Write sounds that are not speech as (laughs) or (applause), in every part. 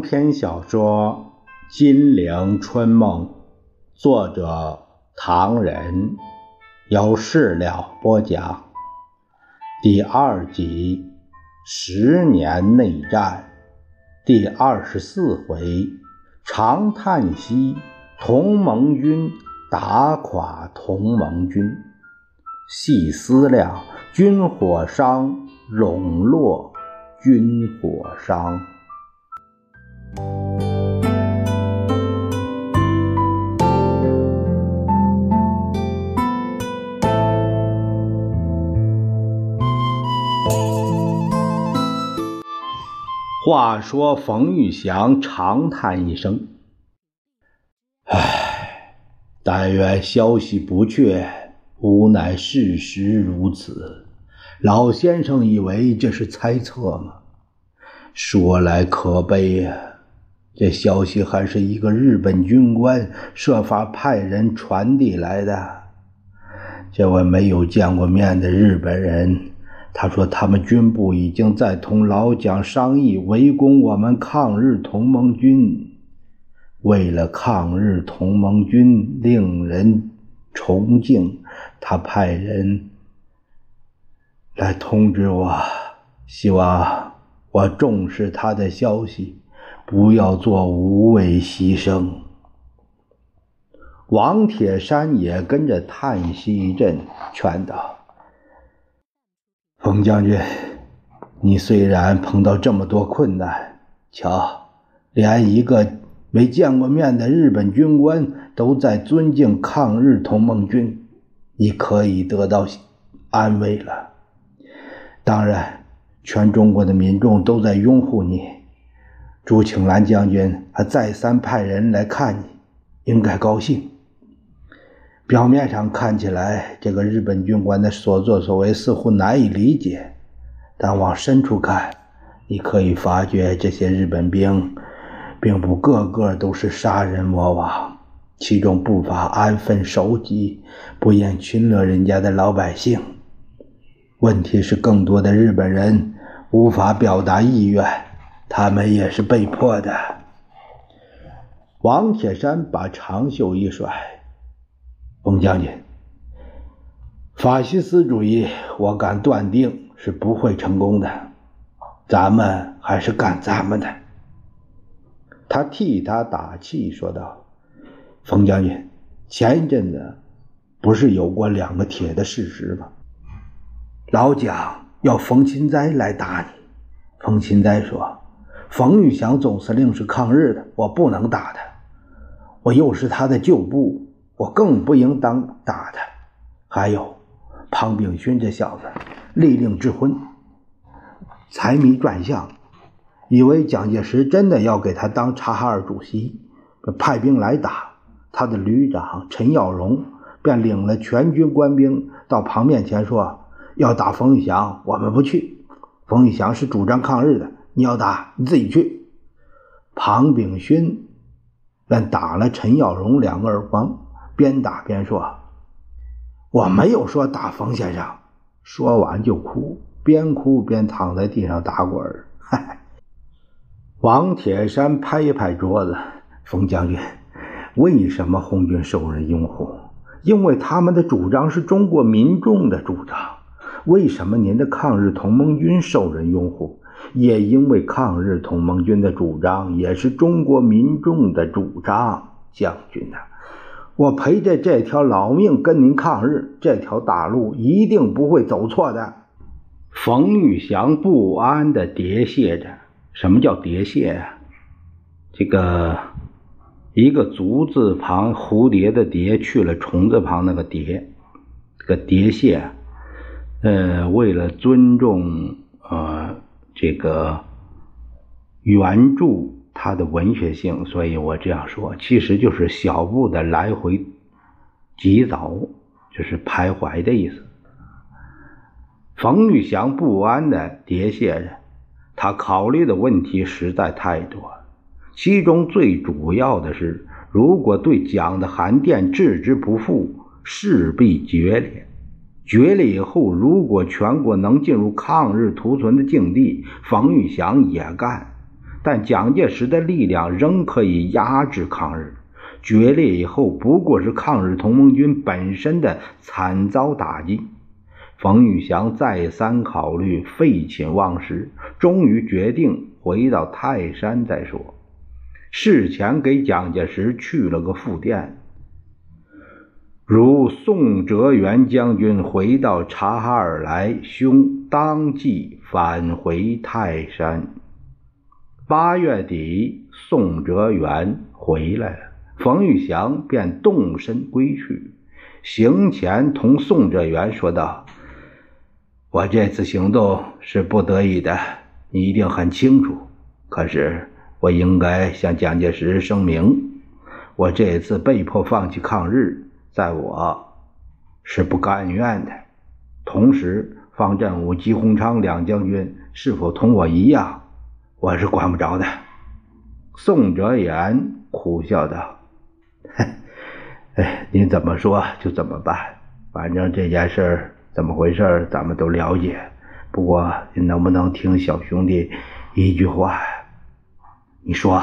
篇小说《金陵春梦》，作者唐人，由事了播讲。第二集：十年内战，第二十四回：长叹息，同盟军打垮同盟军。细思量，军火商笼络，军火商。话说冯玉祥长叹一声：“唉，但愿消息不确，无奈事实如此。老先生以为这是猜测吗？说来可悲呀，这消息还是一个日本军官设法派人传递来的。这位没有见过面的日本人。”他说：“他们军部已经在同老蒋商议围攻我们抗日同盟军。为了抗日同盟军令人崇敬，他派人来通知我，希望我重视他的消息，不要做无谓牺牲。”王铁山也跟着叹息一阵，劝道。冯将军，你虽然碰到这么多困难，瞧，连一个没见过面的日本军官都在尊敬抗日同盟军，你可以得到安慰了。当然，全中国的民众都在拥护你。朱庆澜将军还再三派人来看你，应该高兴。表面上看起来，这个日本军官的所作所为似乎难以理解，但往深处看，你可以发觉这些日本兵，并不个个都是杀人魔王，其中不乏安分守己、不厌群乐人家的老百姓。问题是，更多的日本人无法表达意愿，他们也是被迫的。王铁山把长袖一甩。冯将军，法西斯主义，我敢断定是不会成功的。咱们还是干咱们的。他替他打气说道：“冯将军，前一阵子不是有过两个铁的事实吗？老蒋要冯钦哉来打你。冯钦哉说：‘冯玉祥总司令是抗日的，我不能打他。我又是他的旧部。’”我更不应当打他。还有，庞炳勋这小子利令智昏，财迷转向，以为蒋介石真的要给他当察哈尔主席，派兵来打。他的旅长陈耀荣便领了全军官兵到庞面前说：“要打冯玉祥，我们不去。冯玉祥是主张抗日的，你要打你自己去。”庞炳勋便打了陈耀荣两个耳光。边打边说：“我没有说打冯先生。”说完就哭，边哭边躺在地上打滚儿。王铁山拍一拍桌子：“冯将军，为什么红军受人拥护？因为他们的主张是中国民众的主张。为什么您的抗日同盟军受人拥护？也因为抗日同盟军的主张也是中国民众的主张。将军呐！”我陪着这条老命跟您抗日，这条大路一定不会走错的。冯玉祥不安地叠谢着。什么叫叠谢啊？这个一个足字旁蝴蝶的蝶去了虫字旁那个蝶，这个叠谢，呃，为了尊重呃这个原著。他的文学性，所以我这样说，其实就是小步的来回疾走，就是徘徊的意思。冯玉祥不安的喋谢着，他考虑的问题实在太多，其中最主要的是，如果对蒋的函电置之不复，势必决裂。决裂以后，如果全国能进入抗日图存的境地，冯玉祥也干。但蒋介石的力量仍可以压制抗日。决裂以后，不过是抗日同盟军本身的惨遭打击。冯玉祥再三考虑，废寝忘食，终于决定回到泰山再说。事前给蒋介石去了个复电，如宋哲元将军回到察哈尔来，兄当即返回泰山。八月底，宋哲元回来了，冯玉祥便动身归去。行前同宋哲元说道。我这次行动是不得已的，你一定很清楚。可是我应该向蒋介石声明，我这次被迫放弃抗日，在我是不甘愿的。同时，方振武、吉鸿昌两将军是否同我一样，我是管不着的。宋哲元苦笑道：“哼 (laughs) 哎，您怎么说就怎么办，反正这件事。”怎么回事？咱们都了解。不过，你能不能听小兄弟一句话？你说。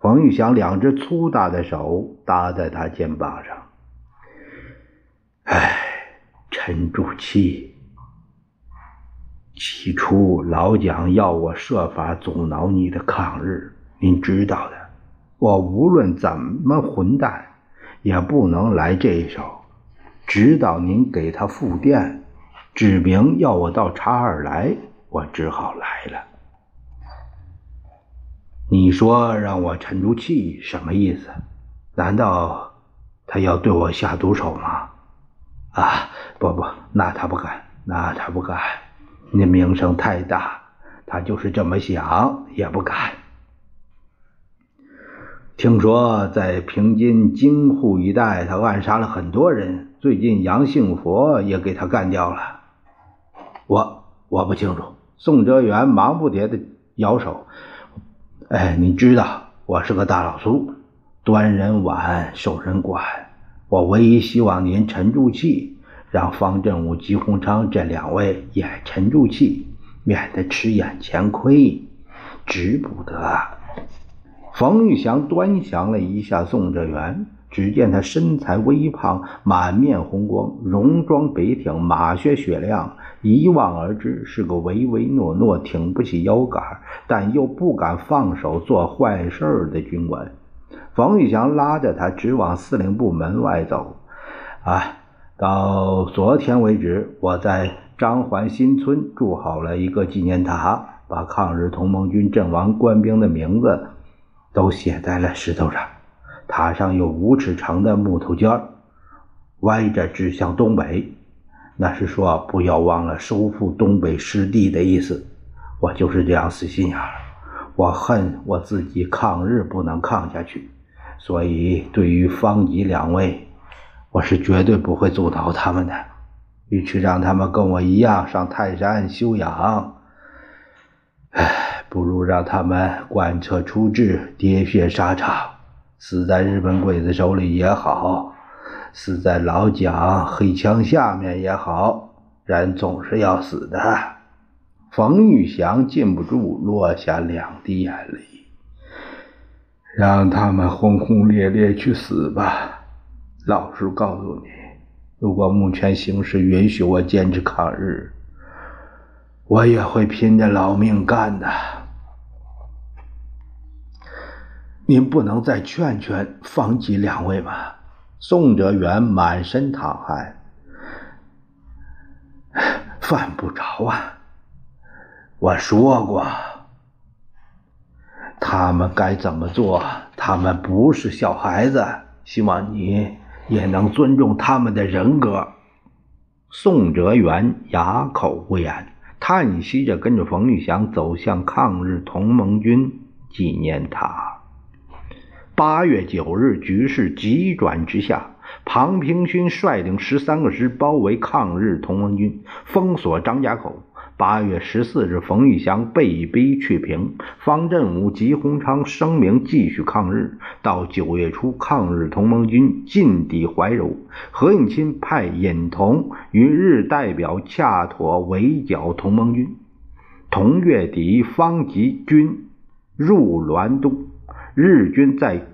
冯玉祥两只粗大的手搭在他肩膀上。唉，沉住气。起初，老蒋要我设法阻挠你的抗日，您知道的。我无论怎么混蛋，也不能来这一手。直到您给他复电，指明要我到察尔来，我只好来了。你说让我沉住气，什么意思？难道他要对我下毒手吗？啊，不不，那他不敢，那他不敢。你名声太大，他就是这么想也不敢。听说在平津京沪一带，他暗杀了很多人。最近杨幸佛也给他干掉了。我我不清楚。宋哲元忙不迭的摇手。哎，你知道我是个大老粗，端人碗受人管。我唯一希望您沉住气，让方振武、吉鸿昌这两位也沉住气，免得吃眼前亏，值不得。冯玉祥端详了一下宋哲元，只见他身材微胖，满面红光，戎装笔挺，马靴雪亮，一望而知是个唯唯诺诺、挺不起腰杆，但又不敢放手做坏事的军官。冯玉祥拉着他直往司令部门外走。啊，到昨天为止，我在张环新村筑好了一个纪念塔，把抗日同盟军阵亡官兵的名字。都写在了石头上，塔上有五尺长的木头尖儿歪着指向东北，那是说不要忘了收复东北失地的意思。我就是这样死心眼儿，我恨我自己抗日不能抗下去，所以对于方吉两位，我是绝对不会阻挠他们的。与其让他们跟我一样上泰山休养，唉。不如让他们贯彻出治，喋血沙场，死在日本鬼子手里也好，死在老蒋黑枪下面也好，人总是要死的。冯玉祥禁不住落下两滴眼泪。让他们轰轰烈烈去死吧。老实告诉你，如果目前形势允许我坚持抗日，我也会拼着老命干的。您不能再劝劝方吉两位吗？宋哲元满身淌汗，(sighs) 犯不着啊！我说过，他们该怎么做？他们不是小孩子，希望你也能尊重他们的人格。宋哲元哑口无言，叹息着跟着冯玉祥走向抗日同盟军纪念塔。八月九日，局势急转直下。庞平勋率领十三个师包围抗日同盟军，封锁张家口。八月十四日，冯玉祥被逼去平，方振武、吉鸿昌声明继续抗日。到九月初，抗日同盟军进抵怀柔，何应钦派尹同与日代表洽妥围剿同盟军。同月底，方吉军。入滦东。日军在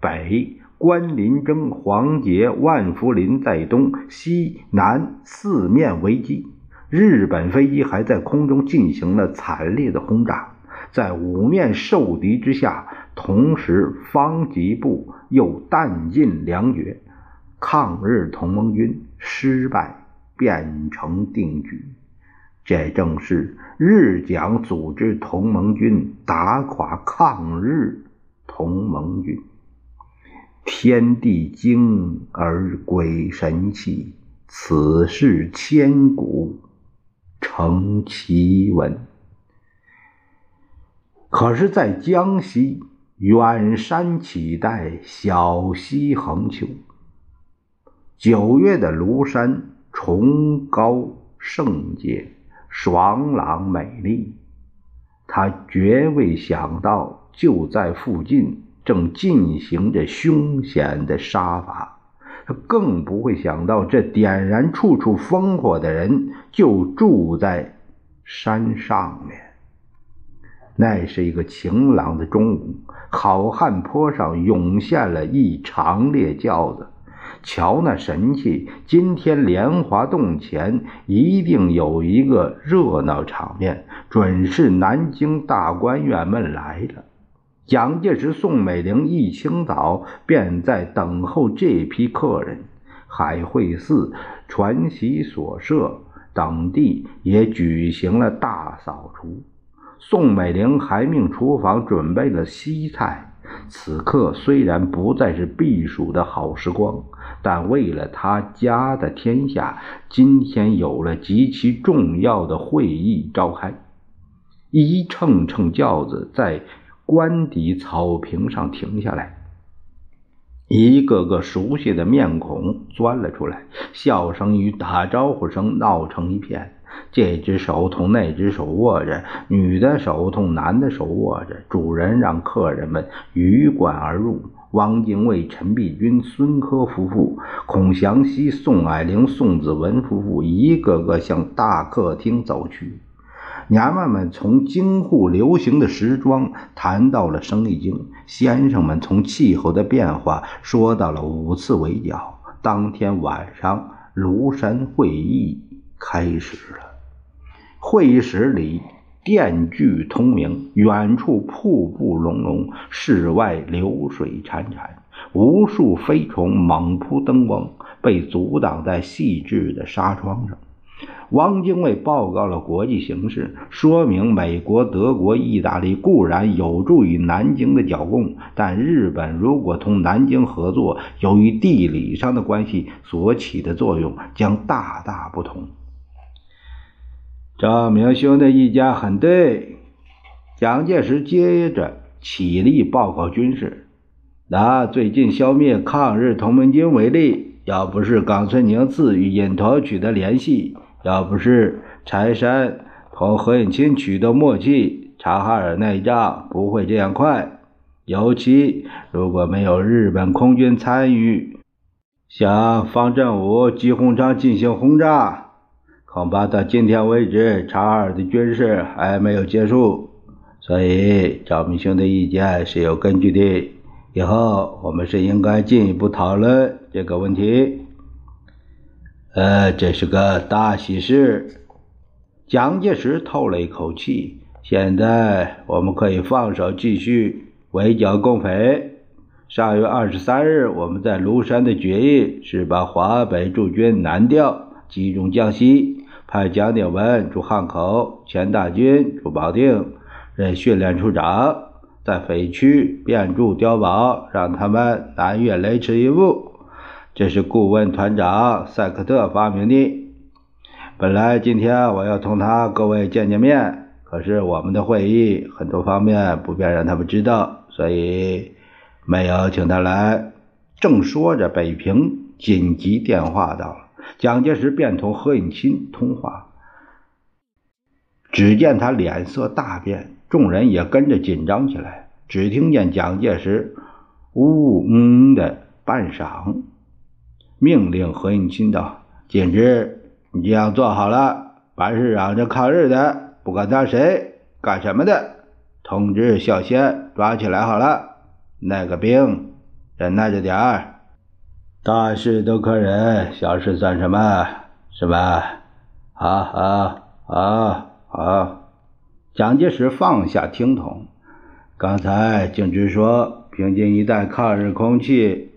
北，关林征、黄杰、万福林在东，西南四面围击。日本飞机还在空中进行了惨烈的轰炸，在五面受敌之下，同时方吉部又弹尽粮绝，抗日同盟军失败，变成定局。这正是日蒋组织同盟军打垮抗日。同盟军，天地惊而鬼神泣，此事千古成奇闻。可是，在江西，远山起带，小溪横秋。九月的庐山崇高圣洁、爽朗美丽，他绝未想到。就在附近，正进行着凶险的杀伐。他更不会想到，这点燃处处烽火的人就住在山上面。那是一个晴朗的中午，好汉坡上涌现了一长列轿子。瞧那神气！今天莲花洞前一定有一个热闹场面，准是南京大官员们来了。蒋介石、宋美龄一清早便在等候这批客人，海会寺、传习所舍等地也举行了大扫除。宋美龄还命厨房准备了西菜。此刻虽然不再是避暑的好时光，但为了他家的天下，今天有了极其重要的会议召开。一乘乘轿子在。官邸草坪上停下来，一个个熟悉的面孔钻了出来，笑声与打招呼声闹成一片。这只手同那只手握着，女的手同男的手握着。主人让客人们鱼贯而入。汪精卫、陈璧君、孙科夫妇、孔祥熙、宋霭龄、宋子文夫妇一个个向大客厅走去。娘们们从京沪流行的时装谈到了生意经，先生们从气候的变化说到了五次围剿。当天晚上，庐山会议开始了。会议室里电炬通明，远处瀑布隆隆，室外流水潺潺，无数飞虫猛扑灯光，被阻挡在细致的纱窗上。汪精卫报告了国际形势，说明美国、德国、意大利固然有助于南京的剿共，但日本如果同南京合作，由于地理上的关系，所起的作用将大大不同。赵明兄的意见很对。蒋介石接着起立报告军事，拿最近消灭抗日同盟军为例，要不是冈村宁次与尹陀取得联系。要不是柴山同何应钦取得默契，察哈尔内仗不会这样快。尤其如果没有日本空军参与，向方振武、吉鸿昌进行轰炸，恐怕到今天为止，察哈尔的军事还没有结束。所以赵明兄的意见是有根据的。以后我们是应该进一步讨论这个问题。呃，这是个大喜事。蒋介石透了一口气。现在我们可以放手继续围剿共匪。上月二十三日，我们在庐山的决议是把华北驻军南调，集中江西，派蒋鼎文驻汉口，钱大钧驻保定，任训练处长，在匪区遍驻碉堡，让他们南越雷池一步。这是顾问团长塞克特发明的。本来今天我要同他各位见见面，可是我们的会议很多方面不便让他们知道，所以没有请他来。正说着，北平紧急电话到了，蒋介石便同何应钦通话。只见他脸色大变，众人也跟着紧张起来。只听见蒋介石呜嗯的半晌。命令何应钦道：“简直，你这样做好了。凡是嚷着抗日的，不管他谁干什么的，通知小谢抓起来好了。那个兵忍耐着点儿，大事都可忍，小事算什么？是吧？好，好，好，好。蒋介石放下听筒。刚才景芝说，平津一带抗日空气，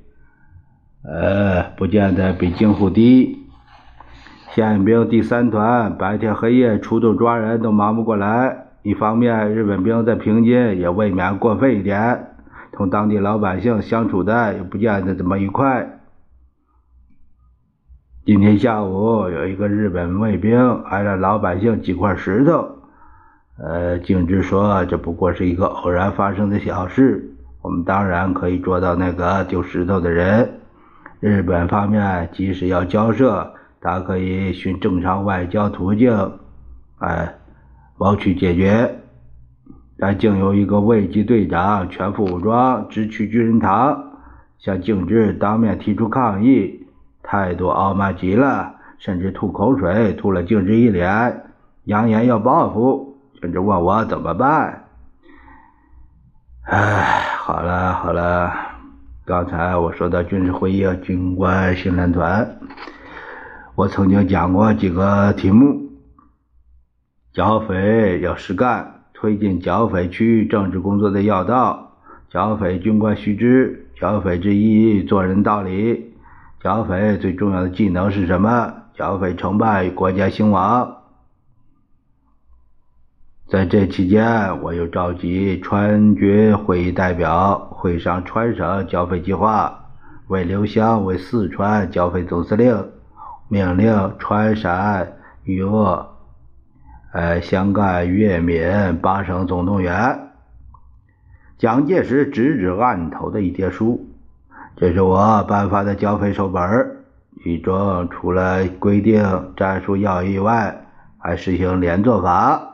呃，不见得比京沪低。宪兵第三团白天黑夜出动抓人都忙不过来。一方面，日本兵在平津也未免过分一点，同当地老百姓相处的也不见得怎么愉快。今天下午有一个日本卫兵挨了老百姓几块石头。呃，景之说这不过是一个偶然发生的小事，我们当然可以捉到那个丢石头的人。日本方面即使要交涉，他可以循正常外交途径，哎，谋取解决。但竟有一个卫级队长全副武装直去军人堂，向景之当面提出抗议，态度傲慢极了，甚至吐口水吐了景之一脸，扬言要报复。甚至问我怎么办？哎，好了好了，刚才我说到军事会议、军官训练团，我曾经讲过几个题目：剿匪要实干，推进剿匪区域政治工作的要道；剿匪军官须知，剿匪之意做人道理；剿匪最重要的技能是什么？剿匪成败国家兴亡。在这期间，我又召集川军会议代表会商川省剿匪计划，为刘湘为四川剿匪总司令，命令川陕豫鄂、呃湘赣粤闽八省总动员。蒋介石指指案头的一叠书，这是我颁发的剿匪手本，其中除了规定战术要义外，还实行连坐法。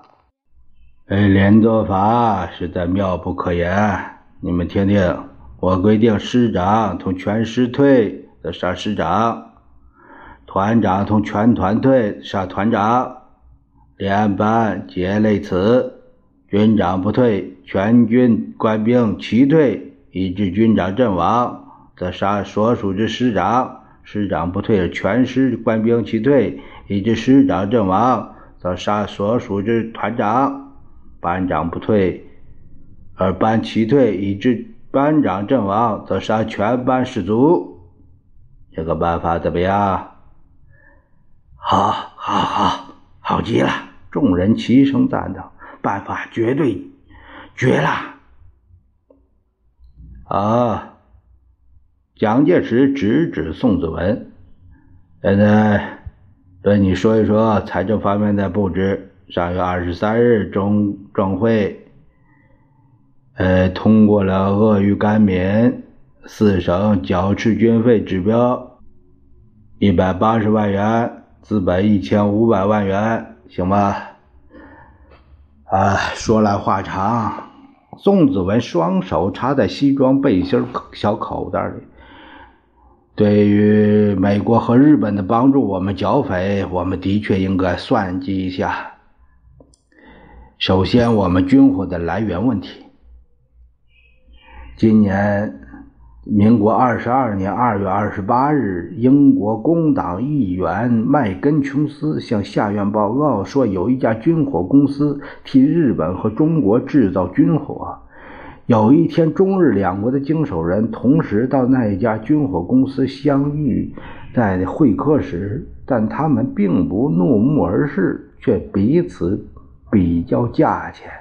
哎，连坐法实在妙不可言。你们听听，我规定师长从全师退，则杀师长；团长从全团退，杀团长。连班皆类此。军长不退，全军官兵齐退，以致军长阵亡，则杀所属之师长；师长不退，全师官兵齐退，以致师长阵亡，则杀所属之团长。班长不退，而班齐退，以致班长阵亡，则杀全班士卒。这个办法怎么样？好，好，好，好极了！众人齐声赞道：“办法绝对绝了！”啊！蒋介石直指宋子文：“现在对你说一说财政方面的布置。”上月二十三日，中政会，呃，通过了鄂豫甘闽四省缴赤军费指标，一百八十万元，资本一千五百万元，行吗？啊，说来话长。宋子文双手插在西装背心小口袋里。对于美国和日本的帮助，我们剿匪，我们的确应该算计一下。首先，我们军火的来源问题。今年民国二十二年二月二十八日，英国工党议员麦根琼斯向下院报告说，有一家军火公司替日本和中国制造军火。有一天，中日两国的经手人同时到那一家军火公司相遇，在会客时，但他们并不怒目而视，却彼此。比较价钱，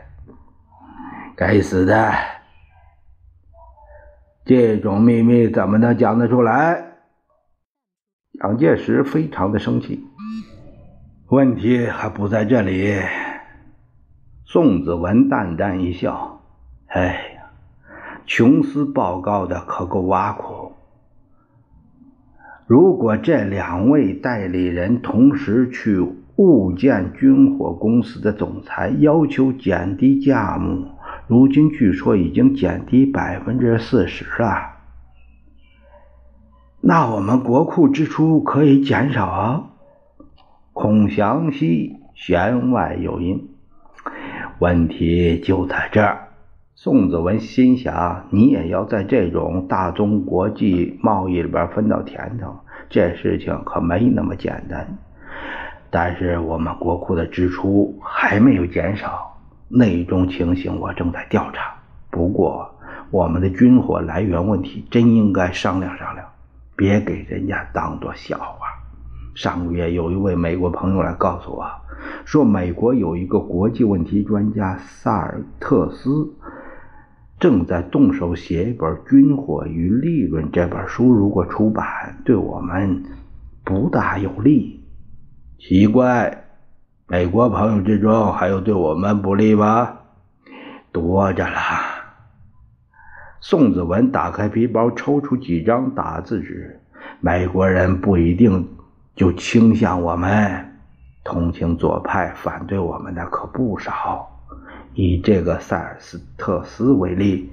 该死的！这种秘密怎么能讲得出来？蒋介石非常的生气。问题还不在这里。宋子文淡淡一笑：“哎呀，琼斯报告的可够挖苦。如果这两位代理人同时去……”物建军火公司的总裁要求减低价目，如今据说已经减低百分之四十了。那我们国库支出可以减少啊？孔祥熙弦外有音：“问题就在这儿。宋子文心想：你也要在这种大宗国际贸易里边分到甜头，这事情可没那么简单。但是我们国库的支出还没有减少，内中情形我正在调查。不过，我们的军火来源问题真应该商量商量，别给人家当做笑话。上个月有一位美国朋友来告诉我，说美国有一个国际问题专家萨尔特斯正在动手写一本《军火与利润》这本书，如果出版，对我们不大有利。奇怪，美国朋友之中还有对我们不利吗？多着了。宋子文打开皮包，抽出几张打字纸。美国人不一定就倾向我们，同情左派、反对我们的可不少。以这个塞尔斯特斯为例，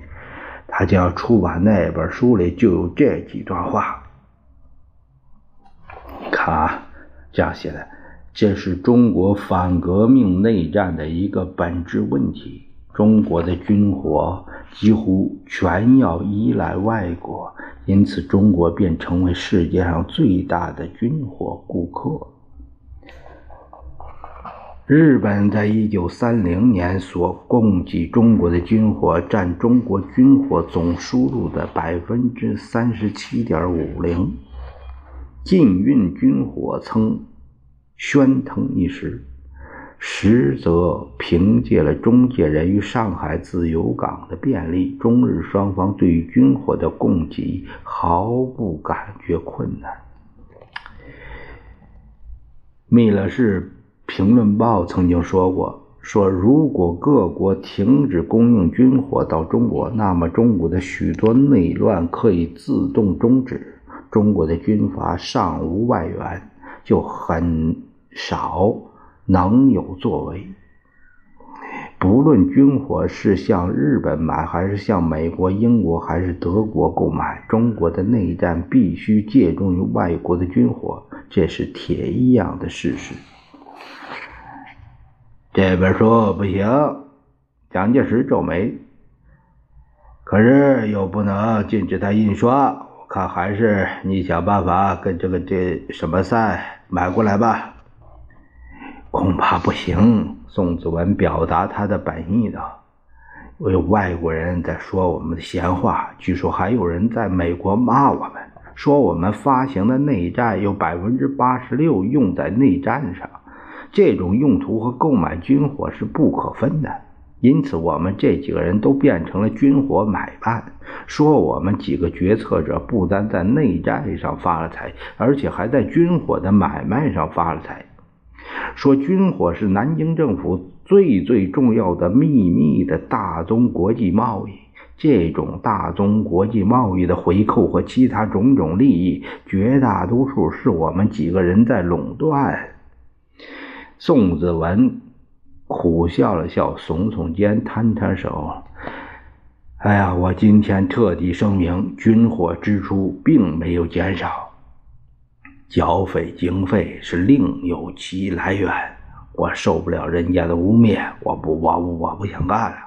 他将出版那本书里就有这几段话。看啊，这样写的：这是中国反革命内战的一个本质问题。中国的军火几乎全要依赖外国，因此中国便成为世界上最大的军火顾客。日本在一九三零年所供给中国的军火占中国军火总输入的百分之三十七点五零，禁运军火曾喧腾一时。实则凭借了中介人与上海自由港的便利，中日双方对于军火的供给毫不感觉困难。密勒市评论报曾经说过：“说如果各国停止供应军火到中国，那么中国的许多内乱可以自动终止，中国的军阀尚无外援，就很少。”能有作为，不论军火是向日本买，还是向美国、英国，还是德国购买，中国的内战必须借助于外国的军火，这是铁一样的事实。这本书不行，蒋介石皱眉。可是又不能禁止他印刷，看还是你想办法跟这个这什么赛买过来吧。恐怕不行。宋子文表达他的本意道：“有外国人在说我们的闲话，据说还有人在美国骂我们，说我们发行的内战有百分之八十六用在内战上，这种用途和购买军火是不可分的。因此，我们这几个人都变成了军火买办，说我们几个决策者不单在内战上发了财，而且还在军火的买卖上发了财。”说军火是南京政府最最重要的秘密的大宗国际贸易，这种大宗国际贸易的回扣和其他种种利益，绝大多数是我们几个人在垄断。宋子文苦笑了笑耸耸肩摊摊手。哎呀我今天特地声明军火支出并没有减少。剿匪经费是另有其来源。我受不了人家的污蔑我不我我不想干了。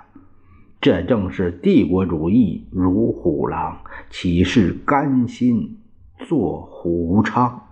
这正是帝国主义如虎狼岂是甘心做虎昌？